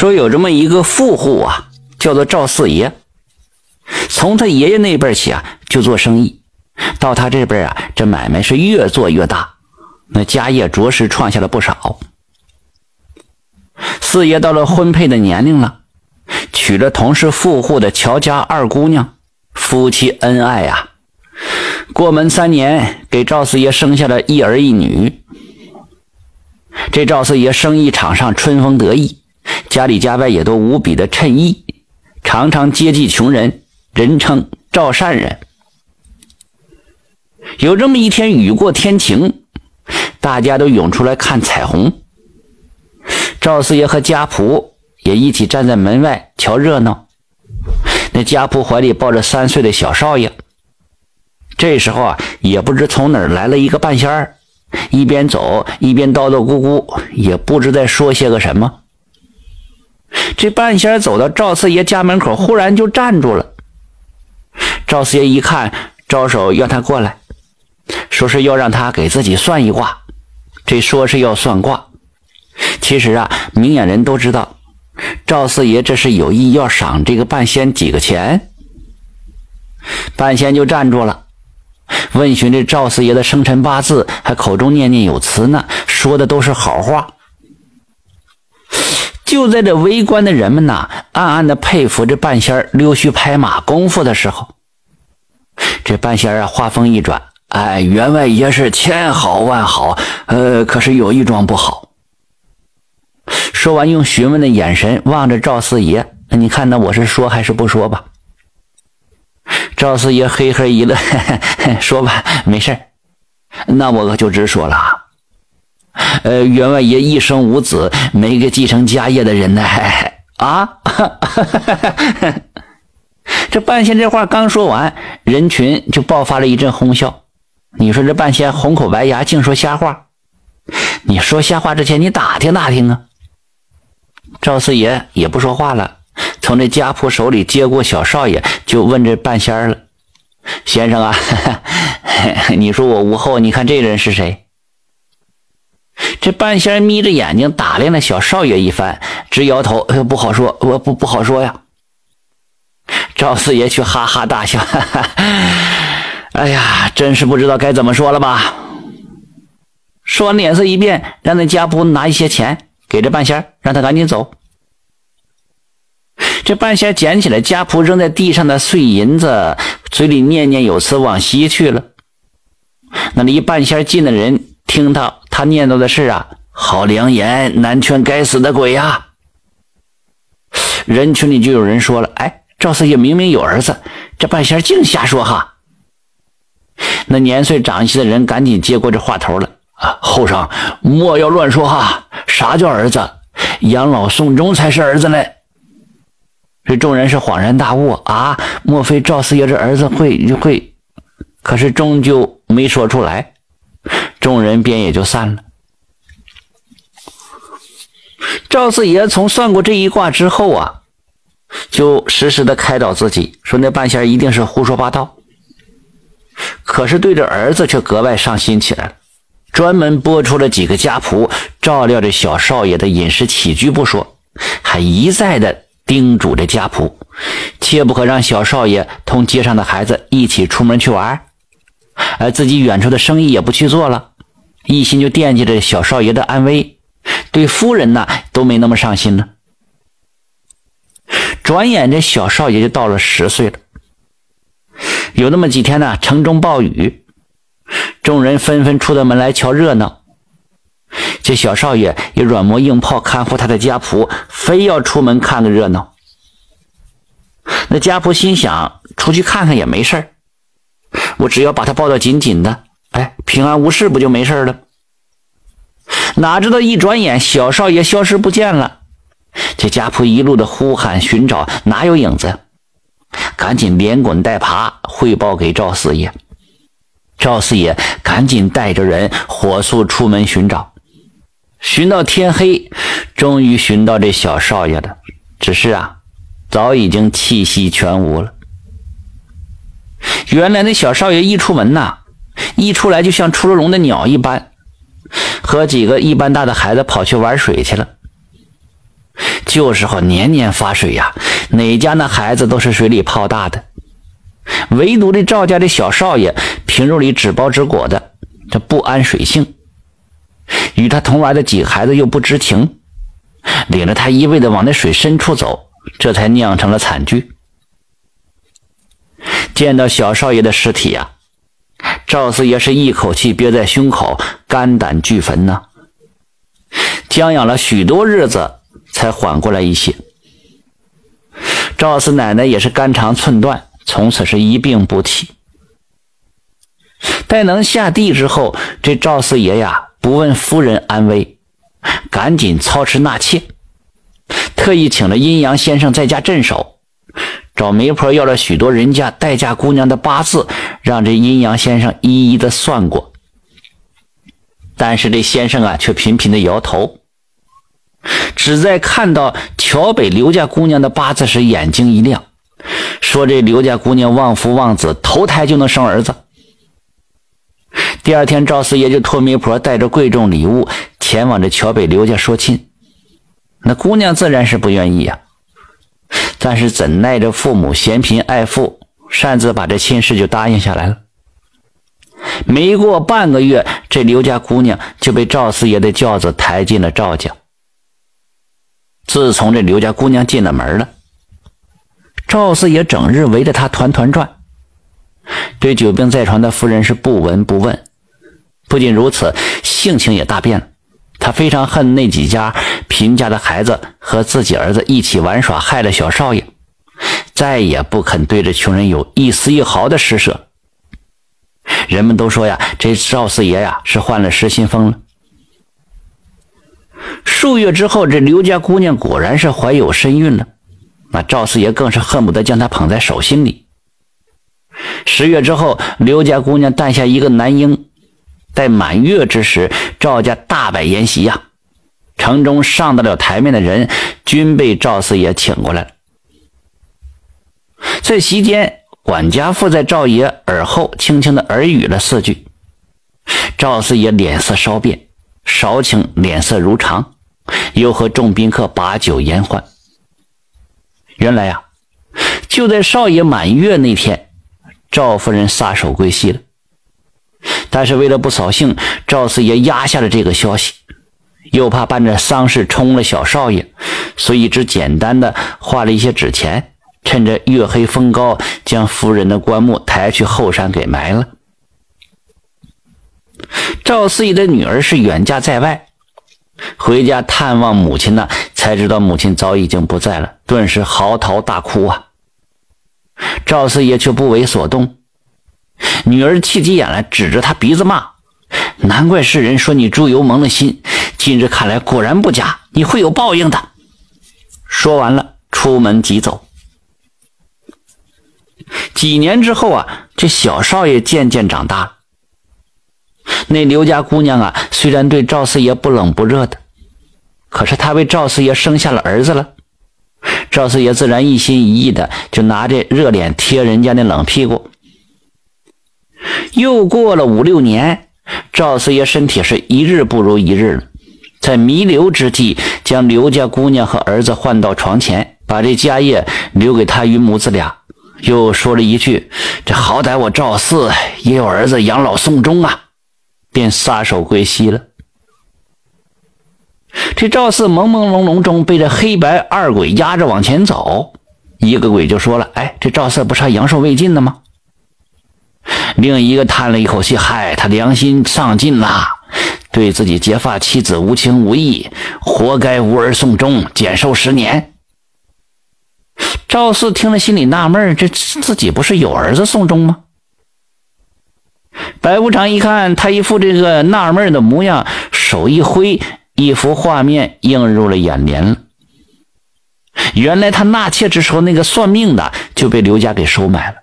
说有这么一个富户啊，叫做赵四爷。从他爷爷那辈起啊，就做生意，到他这辈啊，这买卖是越做越大，那家业着实创下了不少。四爷到了婚配的年龄了，娶了同是富户的乔家二姑娘，夫妻恩爱呀。过门三年，给赵四爷生下了一儿一女。这赵四爷生意场上春风得意，家里家外也都无比的称意，常常接济穷人，人称赵善人。有这么一天，雨过天晴，大家都涌出来看彩虹。赵四爷和家仆也一起站在门外瞧热闹。那家仆怀里抱着三岁的小少爷。这时候啊，也不知从哪儿来了一个半仙儿，一边走一边叨叨咕咕，也不知在说些个什么。这半仙走到赵四爷家门口，忽然就站住了。赵四爷一看，招手要他过来，说是要让他给自己算一卦。这说是要算卦，其实啊，明眼人都知道，赵四爷这是有意要赏这个半仙几个钱。半仙就站住了。问询这赵四爷的生辰八字，还口中念念有词呢，说的都是好话。就在这围观的人们呐，暗暗的佩服这半仙溜须拍马功夫的时候，这半仙啊，话锋一转，哎，员外爷是千好万好，呃，可是有一桩不好。说完，用询问的眼神望着赵四爷，你看那我是说还是不说吧？赵四爷嘿嘿一乐，说吧，没事那我可就直说了。呃，员外爷一生无子，没个继承家业的人呢。啊！这半仙这话刚说完，人群就爆发了一阵哄笑。你说这半仙红口白牙，净说瞎话。你说瞎话之前，你打听打听啊。赵四爷也不说话了。从这家仆手里接过小少爷，就问这半仙了：“先生啊，你说我无后，你看这人是谁？”这半仙眯着眼睛打量了小少爷一番，直摇头：“不好说，我不不好说呀。”赵四爷却哈哈大笑：“哈哈，哎呀，真是不知道该怎么说了吧？”说完，脸色一变，让那家仆拿一些钱给这半仙，让他赶紧走。这半仙捡起来家仆扔在地上的碎银子，嘴里念念有词，往西去了。那离半仙近的人听到他念叨的是啊，好良言难劝该死的鬼呀！人群里就有人说了：“哎，赵四爷明明有儿子，这半仙净瞎说哈！”那年岁长一些的人赶紧接过这话头了：“啊，后生莫要乱说哈！啥叫儿子？养老送终才是儿子嘞！”这众人是恍然大悟啊！莫非赵四爷这儿子会会？可是终究没说出来，众人便也就散了。赵四爷从算过这一卦之后啊，就时时的开导自己，说那半仙一定是胡说八道。可是对着儿子却格外上心起来了，专门拨出了几个家仆照料着小少爷的饮食起居不说，还一再的。叮嘱着家仆，切不可让小少爷同街上的孩子一起出门去玩，而自己远处的生意也不去做了，一心就惦记着小少爷的安危，对夫人呢都没那么上心了。转眼这小少爷就到了十岁了。有那么几天呢，城中暴雨，众人纷纷出的门来瞧热闹。这小少爷也软磨硬泡看护他的家仆，非要出门看个热闹。那家仆心想，出去看看也没事我只要把他抱得紧紧的，哎，平安无事不就没事了？哪知道一转眼，小少爷消失不见了。这家仆一路的呼喊寻找，哪有影子？赶紧连滚带爬汇报给赵四爷。赵四爷赶紧带着人火速出门寻找。寻到天黑，终于寻到这小少爷了。只是啊，早已经气息全无了。原来那小少爷一出门呐，一出来就像出了笼的鸟一般，和几个一般大的孩子跑去玩水去了。旧时候年年发水呀，哪家那孩子都是水里泡大的。唯独这赵家的小少爷，平日里纸包纸裹的，这不安水性，与他同玩的几个孩子又不知情，领着他一味的往那水深处走，这才酿成了惨剧。见到小少爷的尸体呀，赵四爷是一口气憋在胸口，肝胆俱焚呐。将养了许多日子，才缓过来一些。赵四奶奶也是肝肠寸断。从此是一病不起。待能下地之后，这赵四爷呀，不问夫人安危，赶紧操持纳妾，特意请了阴阳先生在家镇守，找媒婆要了许多人家待嫁姑娘的八字，让这阴阳先生一一的算过。但是这先生啊，却频频的摇头，只在看到桥北刘家姑娘的八字时，眼睛一亮。说这刘家姑娘旺夫旺子，投胎就能生儿子。第二天，赵四爷就托媒婆带着贵重礼物前往这桥北刘家说亲。那姑娘自然是不愿意呀，但是怎奈着父母嫌贫爱富，擅自把这亲事就答应下来了。没过半个月，这刘家姑娘就被赵四爷的轿子抬进了赵家。自从这刘家姑娘进了门了。赵四爷整日围着她团团转，对久病在床的夫人是不闻不问。不仅如此，性情也大变了。他非常恨那几家贫家的孩子和自己儿子一起玩耍，害了小少爷，再也不肯对着穷人有一丝一毫的施舍。人们都说呀，这赵四爷呀是患了失心疯了。数月之后，这刘家姑娘果然是怀有身孕了。那赵四爷更是恨不得将她捧在手心里。十月之后，刘家姑娘诞下一个男婴，在满月之时，赵家大摆筵席呀，城中上得了台面的人均被赵四爷请过来了。在席间，管家妇在赵爷耳后轻轻的耳语了四句，赵四爷脸色稍变，少顷脸色如常，又和众宾客把酒言欢。原来呀，就在少爷满月那天，赵夫人撒手归西了。但是为了不扫兴，赵四爷压下了这个消息，又怕办着丧事冲了小少爷，所以只简单的画了一些纸钱，趁着月黑风高，将夫人的棺木抬去后山给埋了。赵四爷的女儿是远嫁在外。回家探望母亲呢，才知道母亲早已经不在了，顿时嚎啕大哭啊。赵四爷却不为所动，女儿气急眼来，指着他鼻子骂：“难怪世人说你猪油蒙了心，今日看来果然不假，你会有报应的。”说完了，出门即走。几年之后啊，这小少爷渐渐长大。那刘家姑娘啊，虽然对赵四爷不冷不热的，可是她为赵四爷生下了儿子了。赵四爷自然一心一意的就拿着热脸贴人家那冷屁股。又过了五六年，赵四爷身体是一日不如一日了。在弥留之际，将刘家姑娘和儿子唤到床前，把这家业留给他与母子俩，又说了一句：“这好歹我赵四也有儿子养老送终啊。”便撒手归西了。这赵四朦朦胧胧中被这黑白二鬼压着往前走，一个鬼就说了：“哎，这赵四不是还阳寿未尽的吗？”另一个叹了一口气：“嗨，他良心丧尽了，对自己结发妻子无情无义，活该无儿送终，减寿十年。”赵四听了心里纳闷：这自己不是有儿子送终吗？白无常一看他一副这个纳闷的模样，手一挥，一幅画面映入了眼帘了。原来他纳妾之时候，那个算命的就被刘家给收买了。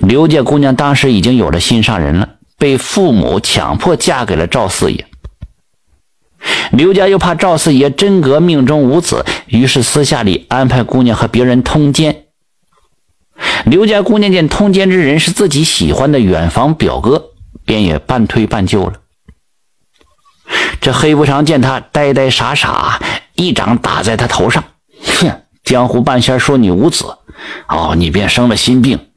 刘家姑娘当时已经有了心上人了，被父母强迫嫁给了赵四爷。刘家又怕赵四爷真格命中无子，于是私下里安排姑娘和别人通奸。刘家姑娘见通奸之人是自己喜欢的远房表哥，便也半推半就了。这黑无常见他呆呆傻傻，一掌打在他头上。哼，江湖半仙说你无子，哦，你便生了心病。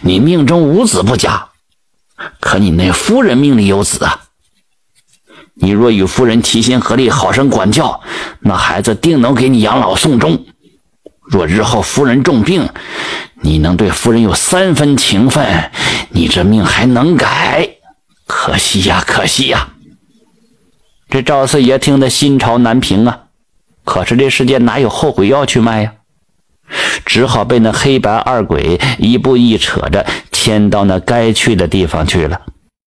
你命中无子不假，可你那夫人命里有子啊。你若与夫人齐心合力，好生管教，那孩子定能给你养老送终。若日后夫人重病，你能对夫人有三分情分，你这命还能改。可惜呀，可惜呀！这赵四爷听得心潮难平啊。可是这世界哪有后悔药去卖呀？只好被那黑白二鬼一步一扯着牵到那该去的地方去了。